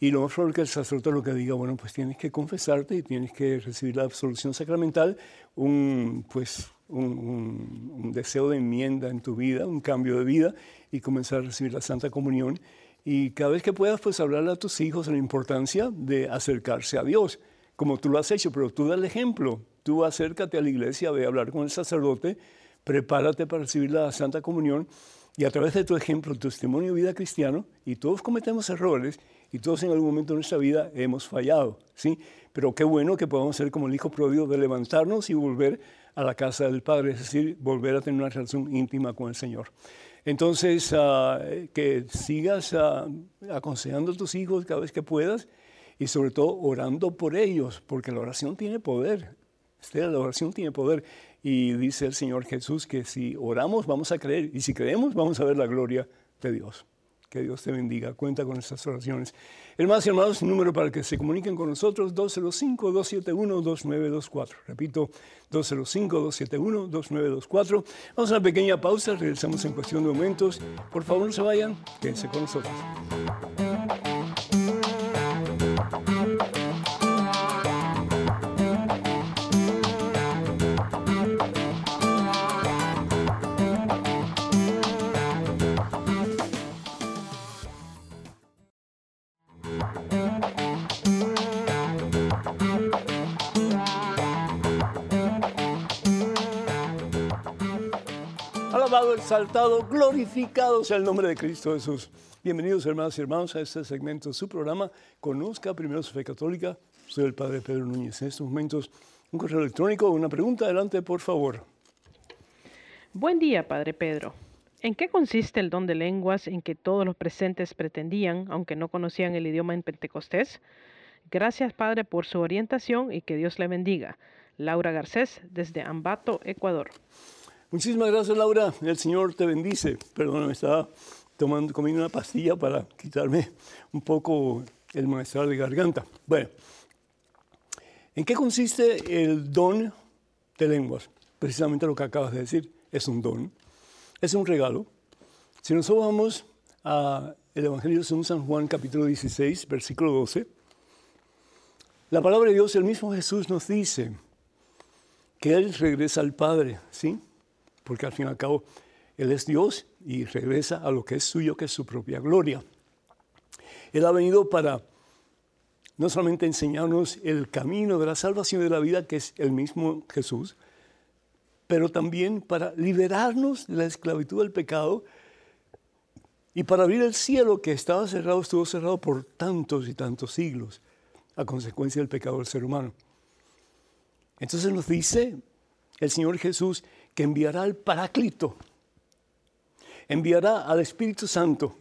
A: y lo más probable que el sacerdote lo que diga, bueno, pues tienes que confesarte y tienes que recibir la absolución sacramental, un, pues, un, deseo de enmienda en tu vida, un cambio de vida y comenzar a recibir la Santa Comunión. Y cada vez que puedas, pues hablarle a tus hijos de la importancia de acercarse a Dios, como tú lo has hecho, pero tú da el ejemplo. Tú acércate a la iglesia, ve a hablar con el sacerdote, prepárate para recibir la Santa Comunión y a través de tu ejemplo, tu testimonio de vida cristiano, y todos cometemos errores, y todos en algún momento de nuestra vida hemos fallado, ¿sí? Pero qué bueno que podamos ser como el hijo pródigo de levantarnos y volver a la casa del Padre, es decir, volver a tener una relación íntima con el Señor. Entonces, ah, que sigas ah, aconsejando a tus hijos cada vez que puedas y sobre todo orando por ellos, porque la oración tiene poder. la oración tiene poder. Y dice el Señor Jesús que si oramos vamos a creer y si creemos vamos a ver la gloria de Dios. Que Dios te bendiga. Cuenta con estas oraciones. Hermanos y hermanos, número para que se comuniquen con nosotros, 205-271-2924. Repito, 205-271-2924. Vamos a una pequeña pausa, regresamos en cuestión de momentos. Por favor, no se vayan, quédense con nosotros. Exaltado, glorificado sea el nombre de Cristo Jesús. Bienvenidos hermanos y hermanos a este segmento de su programa. Conozca primero su fe católica. Soy el Padre Pedro Núñez. En estos momentos, un correo electrónico, una pregunta. Adelante, por favor.
D: Buen día, Padre Pedro. ¿En qué consiste el don de lenguas en que todos los presentes pretendían, aunque no conocían el idioma en Pentecostés? Gracias, Padre, por su orientación y que Dios le bendiga. Laura Garcés, desde Ambato, Ecuador.
A: Muchísimas gracias, Laura. El Señor te bendice. Perdón, estaba tomando, comiendo una pastilla para quitarme un poco el malestar de garganta. Bueno, ¿en qué consiste el don de lenguas? Precisamente lo que acabas de decir, es un don, es un regalo. Si nosotros vamos al Evangelio según San Juan, capítulo 16, versículo 12, la palabra de Dios, el mismo Jesús nos dice que Él regresa al Padre, ¿sí? Porque al fin y al cabo Él es Dios y regresa a lo que es suyo, que es su propia gloria. Él ha venido para no solamente enseñarnos el camino de la salvación de la vida, que es el mismo Jesús, pero también para liberarnos de la esclavitud del pecado y para abrir el cielo que estaba cerrado, estuvo cerrado por tantos y tantos siglos a consecuencia del pecado del ser humano. Entonces nos dice el Señor Jesús que enviará al Paráclito, enviará al Espíritu Santo,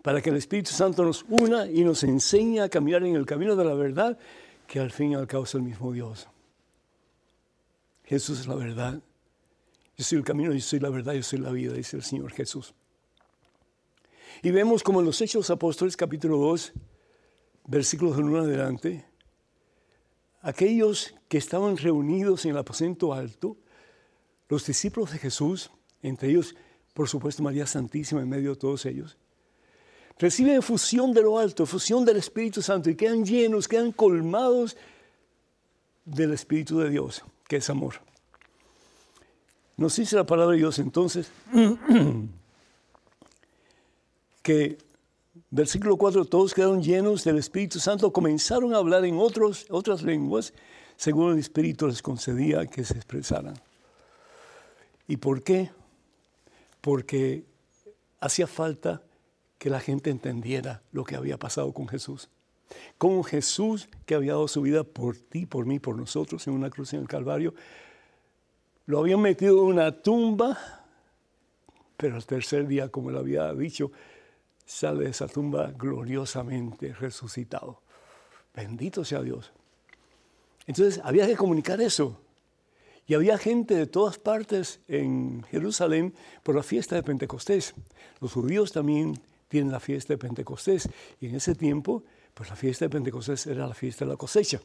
A: para que el Espíritu Santo nos una y nos enseñe a caminar en el camino de la verdad, que al fin y al cabo es el mismo Dios. Jesús es la verdad. Yo soy el camino, yo soy la verdad, yo soy la vida, dice el Señor Jesús. Y vemos como en los Hechos Apóstoles capítulo 2, versículos de 1 adelante, aquellos que estaban reunidos en el aposento alto, los discípulos de Jesús, entre ellos, por supuesto, María Santísima en medio de todos ellos, reciben fusión de lo alto, fusión del Espíritu Santo y quedan llenos, quedan colmados del Espíritu de Dios, que es amor. Nos dice la palabra de Dios entonces que, versículo 4, todos quedaron llenos del Espíritu Santo, comenzaron a hablar en otros, otras lenguas, según el Espíritu les concedía que se expresaran. ¿Y por qué? Porque hacía falta que la gente entendiera lo que había pasado con Jesús. Con Jesús que había dado su vida por ti, por mí, por nosotros en una cruz en el Calvario, lo habían metido en una tumba, pero al tercer día, como él había dicho, sale de esa tumba gloriosamente resucitado. Bendito sea Dios. Entonces había que comunicar eso. Y había gente de todas partes en Jerusalén por la fiesta de Pentecostés. Los judíos también tienen la fiesta de Pentecostés. Y en ese tiempo, pues la fiesta de Pentecostés era la fiesta de la cosecha.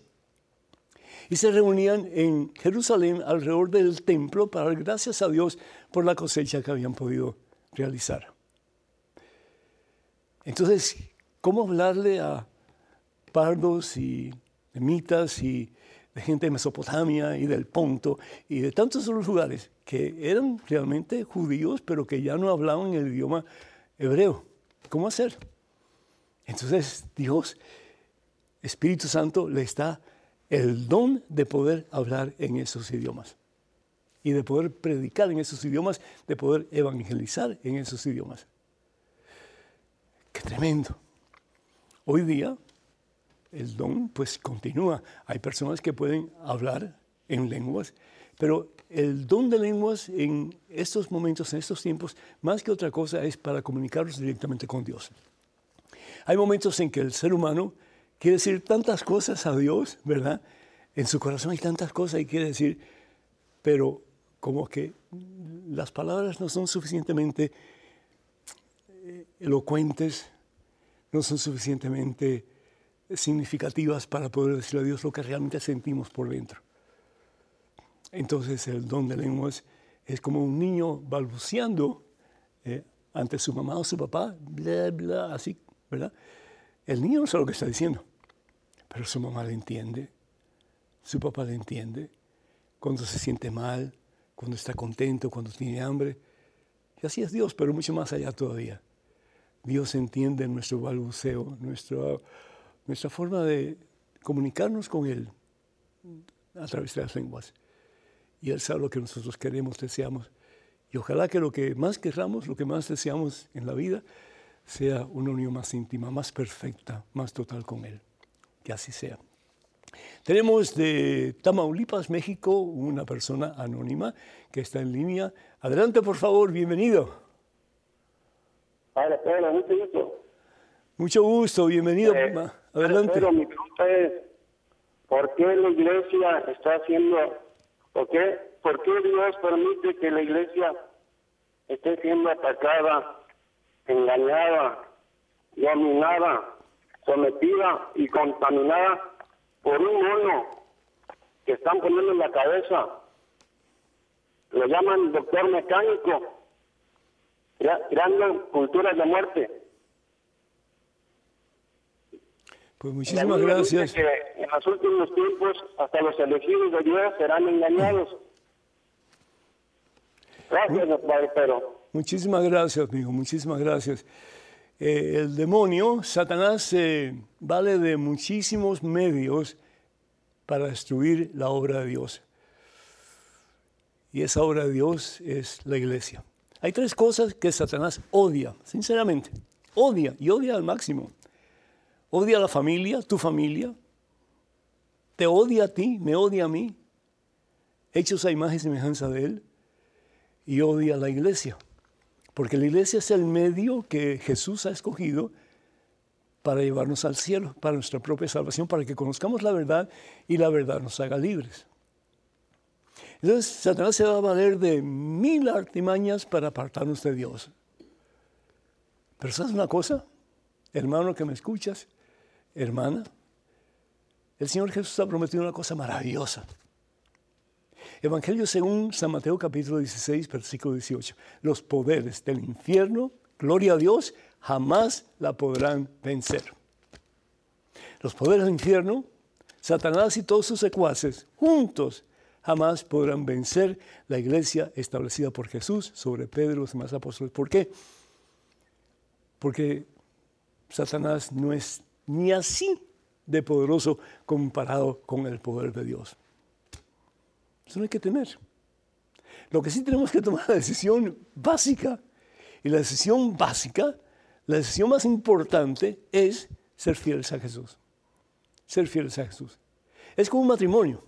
A: Y se reunían en Jerusalén alrededor del templo para dar gracias a Dios por la cosecha que habían podido realizar. Entonces, ¿cómo hablarle a pardos y emitas y de gente de Mesopotamia y del Ponto y de tantos otros lugares que eran realmente judíos, pero que ya no hablaban el idioma hebreo. ¿Cómo hacer? Entonces Dios, Espíritu Santo, les da el don de poder hablar en esos idiomas y de poder predicar en esos idiomas, de poder evangelizar en esos idiomas. ¡Qué tremendo! Hoy día el don pues continúa. Hay personas que pueden hablar en lenguas, pero el don de lenguas en estos momentos, en estos tiempos, más que otra cosa es para comunicarnos directamente con Dios. Hay momentos en que el ser humano quiere decir tantas cosas a Dios, ¿verdad? En su corazón hay tantas cosas y quiere decir, pero como que las palabras no son suficientemente eh, elocuentes, no son suficientemente significativas para poder decirle a Dios lo que realmente sentimos por dentro. Entonces el don de lenguas es como un niño balbuceando eh, ante su mamá o su papá, bla, bla, así, ¿verdad? El niño no sabe lo que está diciendo, pero su mamá le entiende, su papá le entiende, cuando se siente mal, cuando está contento, cuando tiene hambre. Y así es Dios, pero mucho más allá todavía. Dios entiende nuestro balbuceo, nuestra, nuestra forma de comunicarnos con Él a través de las lenguas. Y Él sabe lo que nosotros queremos, deseamos. Y ojalá que lo que más querramos, lo que más deseamos en la vida, sea una unión más íntima, más perfecta, más total con Él. Que así sea. Tenemos de Tamaulipas, México, una persona anónima que está en línea. Adelante, por favor, bienvenido.
F: Padre Pedro, mucho gusto.
A: Mucho gusto, bienvenido.
F: Eh, Pedro, mi pregunta es, ¿por qué la iglesia está haciendo, por qué, por qué Dios permite que la iglesia esté siendo atacada, engañada, dominada, sometida y contaminada por un mono que están poniendo en la cabeza? Lo llaman doctor mecánico creando culturas de muerte.
A: Pues muchísimas gracias.
F: Que en los últimos tiempos hasta los elegidos de Dios serán engañados. Gracias, Padre Pedro.
A: Muchísimas gracias, amigo, muchísimas gracias. Eh, el demonio, Satanás, vale de muchísimos medios para destruir la obra de Dios. Y esa obra de Dios es la iglesia. Hay tres cosas que Satanás odia, sinceramente. Odia y odia al máximo. Odia a la familia, tu familia. Te odia a ti, me odia a mí. Hechos a imagen y semejanza de Él. Y odia a la iglesia. Porque la iglesia es el medio que Jesús ha escogido para llevarnos al cielo, para nuestra propia salvación, para que conozcamos la verdad y la verdad nos haga libres. Entonces Satanás se va a valer de mil artimañas para apartarnos de Dios. Pero ¿sabes una cosa? Hermano que me escuchas, hermana, el Señor Jesús ha prometido una cosa maravillosa. Evangelio según San Mateo capítulo 16, versículo 18. Los poderes del infierno, gloria a Dios, jamás la podrán vencer. Los poderes del infierno, Satanás y todos sus secuaces, juntos, jamás podrán vencer la iglesia establecida por Jesús sobre Pedro y los demás apóstoles. ¿Por qué? Porque Satanás no es ni así de poderoso comparado con el poder de Dios. Eso no hay que temer. Lo que sí tenemos que tomar la decisión básica, y la decisión básica, la decisión más importante es ser fieles a Jesús. Ser fieles a Jesús. Es como un matrimonio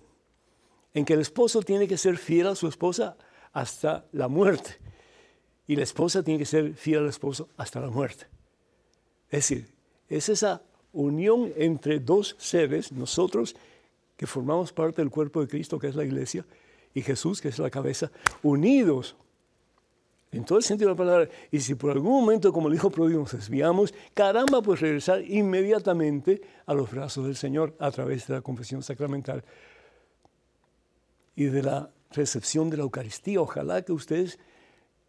A: en que el esposo tiene que ser fiel a su esposa hasta la muerte y la esposa tiene que ser fiel al esposo hasta la muerte. Es decir, es esa unión entre dos seres, nosotros que formamos parte del cuerpo de Cristo, que es la iglesia, y Jesús, que es la cabeza, unidos en todo el sentido de la palabra. Y si por algún momento, como el hijo pródigo, nos desviamos, caramba, pues regresar inmediatamente a los brazos del Señor a través de la confesión sacramental y de la recepción de la Eucaristía. Ojalá que ustedes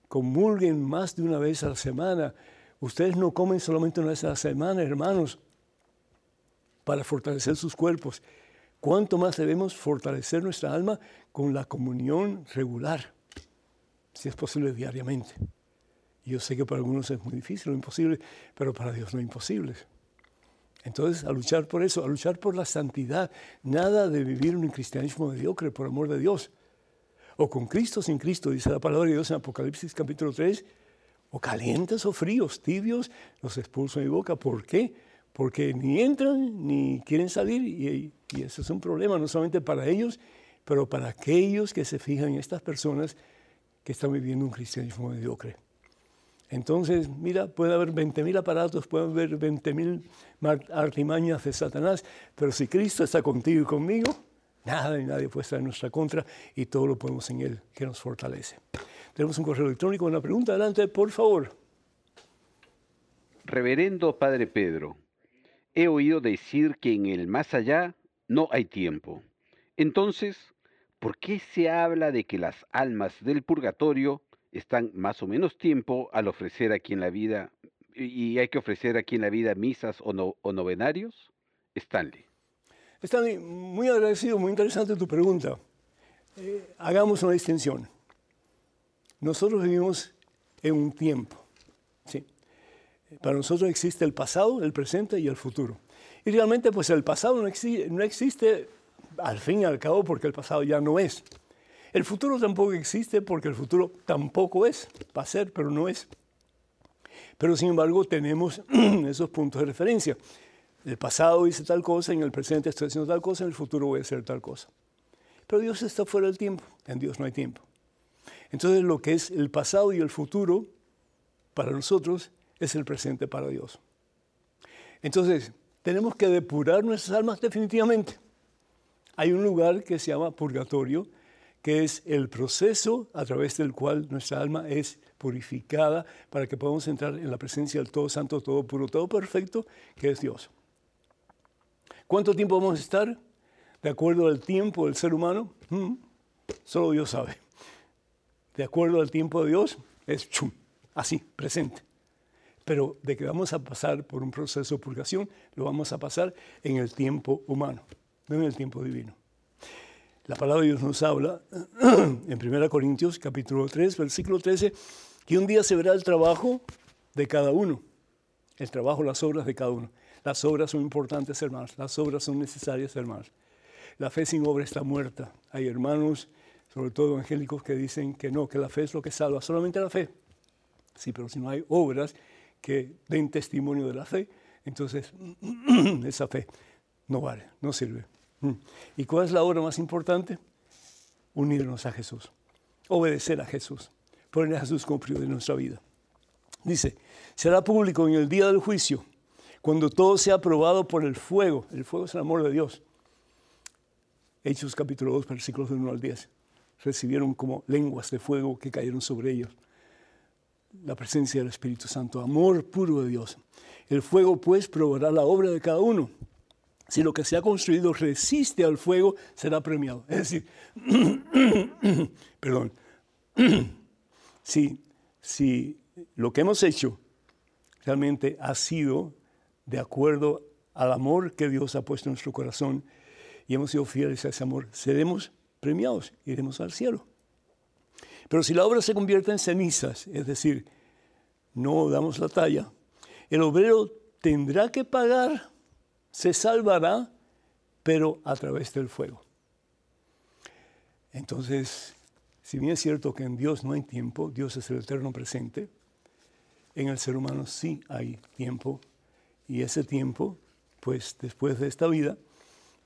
A: comulguen más de una vez a la semana. Ustedes no comen solamente una vez a la semana, hermanos, para fortalecer sus cuerpos. ¿Cuánto más debemos fortalecer nuestra alma con la comunión regular? Si es posible, diariamente. Yo sé que para algunos es muy difícil o imposible, pero para Dios no es imposible. Entonces, a luchar por eso, a luchar por la santidad, nada de vivir un cristianismo mediocre, por amor de Dios. O con Cristo, sin Cristo, dice la palabra de Dios en Apocalipsis capítulo 3, o calientes o fríos, tibios, los expulso de mi boca. ¿Por qué? Porque ni entran ni quieren salir y, y eso es un problema no solamente para ellos, pero para aquellos que se fijan en estas personas que están viviendo un cristianismo mediocre. Entonces, mira, puede haber 20.000 aparatos, puede haber 20.000 artimañas de Satanás, pero si Cristo está contigo y conmigo, nada y nadie puede estar en nuestra contra y todo lo podemos en Él, que nos fortalece. Tenemos un correo electrónico, una pregunta adelante, por favor.
C: Reverendo Padre Pedro, he oído decir que en el más allá no hay tiempo. Entonces, ¿por qué se habla de que las almas del purgatorio están más o menos tiempo al ofrecer aquí en la vida y hay que ofrecer aquí en la vida misas o, novenarios? Stanley.
A: Stanley, muy agradecido, muy interesante tu pregunta. Eh, hagamos una distinción. Nosotros vivimos en un tiempo. Para nosotros existe el pasado, el presente y el futuro. Y realmente pues el pasado no existe, no existe al fin y al cabo porque el pasado ya no es. El futuro tampoco existe porque el futuro tampoco es. Va a ser, pero no es. Pero sin embargo tenemos esos puntos de referencia. El pasado hice tal cosa, en el presente estoy haciendo tal cosa, en el futuro voy a hacer tal cosa. Pero Dios está fuera del tiempo, en Dios no hay tiempo. Entonces lo que es el pasado y el futuro para nosotros es el presente para Dios. Entonces, tenemos que depurar nuestras almas definitivamente. Hay un lugar que se llama purgatorio, que es el proceso a través del cual nuestra alma es purificada para que podamos entrar en la presencia del Todo Santo, Todo Puro, Todo Perfecto, que es Dios. ¿Cuánto tiempo vamos a estar? De acuerdo al tiempo del ser humano, mm, solo Dios sabe. De acuerdo al tiempo de Dios, es chum, así, presente. Pero de que vamos a pasar por un proceso de purgación, lo vamos a pasar en el tiempo humano, no en el tiempo divino. La palabra de Dios nos habla en 1 Corintios capítulo 3, versículo 13, que un día se verá el trabajo de cada uno, el trabajo, las obras de cada uno. Las obras son importantes, hermanos, las obras son necesarias, hermanos. La fe sin obra está muerta. Hay hermanos, sobre todo evangélicos, que dicen que no, que la fe es lo que salva, solamente la fe. Sí, pero si no hay obras que den testimonio de la fe, entonces esa fe no vale, no sirve. Mm. ¿Y cuál es la obra más importante? Unirnos a Jesús, obedecer a Jesús, poner a Jesús como prioridad de nuestra vida. Dice, será público en el día del juicio, cuando todo sea aprobado por el fuego. El fuego es el amor de Dios. Hechos capítulo 2, versículos del 1 al 10. Recibieron como lenguas de fuego que cayeron sobre ellos. La presencia del Espíritu Santo, amor puro de Dios. El fuego pues probará la obra de cada uno si lo que se ha construido resiste al fuego, será premiado. Es decir, perdón, si, si lo que hemos hecho realmente ha sido de acuerdo al amor que Dios ha puesto en nuestro corazón y hemos sido fieles a ese amor, seremos premiados, iremos al cielo. Pero si la obra se convierte en cenizas, es decir, no damos la talla, el obrero tendrá que pagar se salvará, pero a través del fuego. Entonces, si bien es cierto que en Dios no hay tiempo, Dios es el eterno presente, en el ser humano sí hay tiempo, y ese tiempo, pues después de esta vida,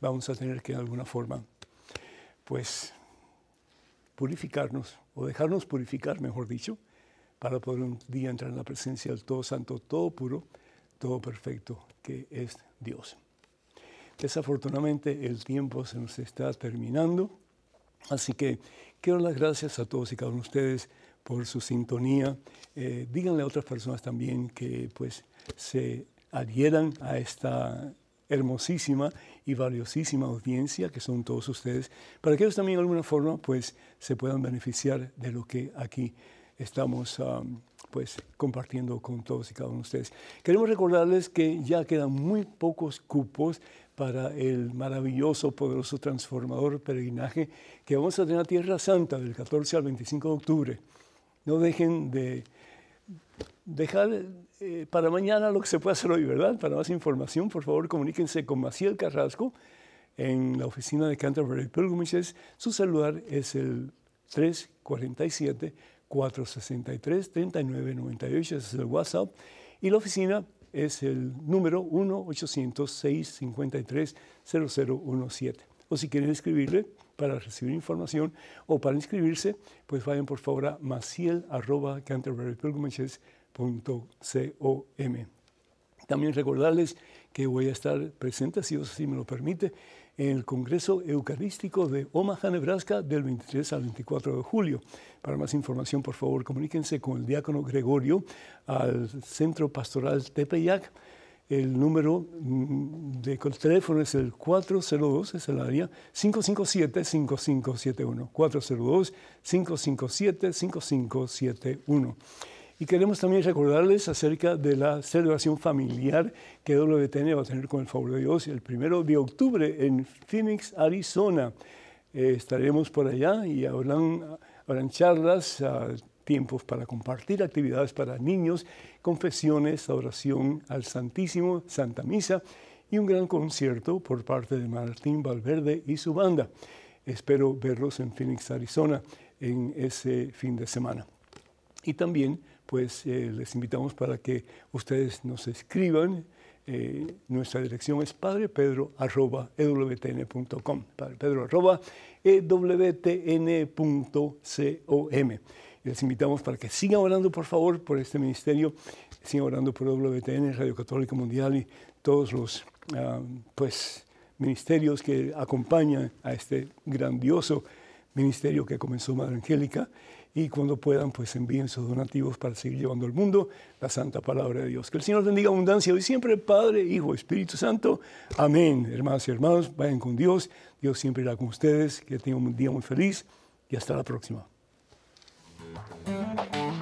A: vamos a tener que de alguna forma, pues, purificarnos, o dejarnos purificar, mejor dicho, para poder un día entrar en la presencia del Todo Santo, Todo Puro, Todo Perfecto, que es Dios. Desafortunadamente el tiempo se nos está terminando, así que quiero dar las gracias a todos y cada uno de ustedes por su sintonía. Eh, díganle a otras personas también que pues se adhieran a esta hermosísima y valiosísima audiencia que son todos ustedes, para que ellos también de alguna forma pues se puedan beneficiar de lo que aquí estamos pues compartiendo con todos y cada uno de ustedes. Queremos recordarles que ya quedan muy pocos cupos para el maravilloso, poderoso, transformador peregrinaje que vamos a tener a Tierra Santa del 14 al 25 de octubre. No dejen de dejar eh, para mañana lo que se puede hacer hoy, ¿verdad? Para más información, por favor, comuníquense con Maciel Carrasco en la oficina de Canterbury Pilgrimages. Su celular es el 347 463 3998, ese es el WhatsApp. Y la oficina es el número 1-800-653-0017. O si quieren escribirle para recibir información o para inscribirse, pues vayan por favor a maciel.canterburypilgrimages.com. También recordarles que voy a estar presente, si Dios así me lo permite, en el Congreso Eucarístico de Omaha, Nebraska, del 23 al 24 de julio. Para más información, por favor, comuníquense con el diácono Gregorio al Centro Pastoral Tepeyac. El número mm, de teléfono es el 402, es el área, 557-5571. 402-557-5571. Y queremos también recordarles acerca de la celebración familiar que WTN va a tener con el favor de Dios el primero de octubre en Phoenix, Arizona. Eh, estaremos por allá y habrán, habrán charlas, ah, tiempos para compartir, actividades para niños, confesiones, oración al Santísimo, Santa Misa y un gran concierto por parte de Martín Valverde y su banda. Espero verlos en Phoenix, Arizona, en ese fin de semana. Y también pues eh, les invitamos para que ustedes nos escriban. Eh, nuestra dirección es padrepedro.ewtn.com, padrepedro.ewtn.com. Les invitamos para que sigan orando, por favor, por este ministerio, sigan orando por WTN, Radio Católica Mundial y todos los ah, pues, ministerios que acompañan a este grandioso ministerio que comenzó Madre Angélica y cuando puedan, pues envíen sus donativos para seguir llevando al mundo la santa palabra de Dios. Que el Señor bendiga abundancia hoy siempre, Padre, Hijo, Espíritu Santo. Amén. Hermanas y hermanos, vayan con Dios. Dios siempre irá con ustedes. Que tengan un día muy feliz y hasta la próxima. Música